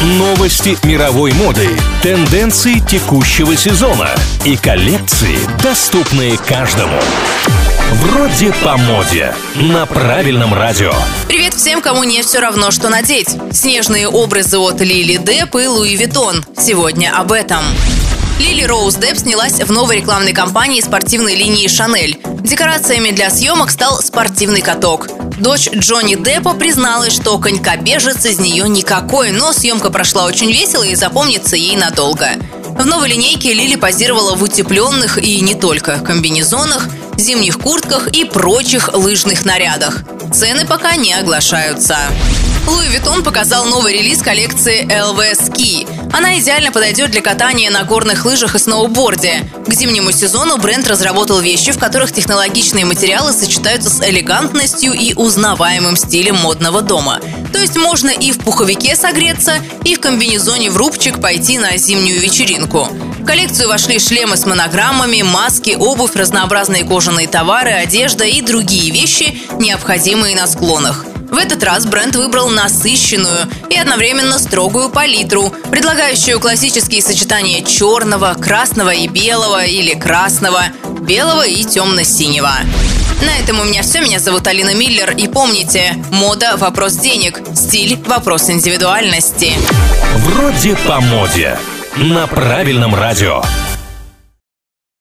Новости мировой моды, тенденции текущего сезона и коллекции, доступные каждому. Вроде по моде. На правильном радио. Привет всем, кому не все равно, что надеть. Снежные образы от Лили Депп и Louis Vuitton. Сегодня об этом. Лили Роуз Депп снялась в новой рекламной кампании спортивной линии «Шанель». Декорациями для съемок стал спортивный каток. Дочь Джонни Деппа призналась, что конькобежец из нее никакой, но съемка прошла очень весело и запомнится ей надолго. В новой линейке Лили позировала в утепленных и не только комбинезонах, зимних куртках и прочих лыжных нарядах. Цены пока не оглашаются. Луи Виттон показал новый релиз коллекции LV Ski. Она идеально подойдет для катания на горных лыжах и сноуборде. К зимнему сезону бренд разработал вещи, в которых технологичные материалы сочетаются с элегантностью и узнаваемым стилем модного дома. То есть можно и в пуховике согреться, и в комбинезоне в рубчик пойти на зимнюю вечеринку. В коллекцию вошли шлемы с монограммами, маски, обувь, разнообразные кожаные товары, одежда и другие вещи, необходимые на склонах. В этот раз бренд выбрал насыщенную и одновременно строгую палитру, предлагающую классические сочетания черного, красного и белого или красного, белого и темно-синего. На этом у меня все. Меня зовут Алина Миллер. И помните, мода – вопрос денег, стиль – вопрос индивидуальности. Вроде по моде. На правильном радио.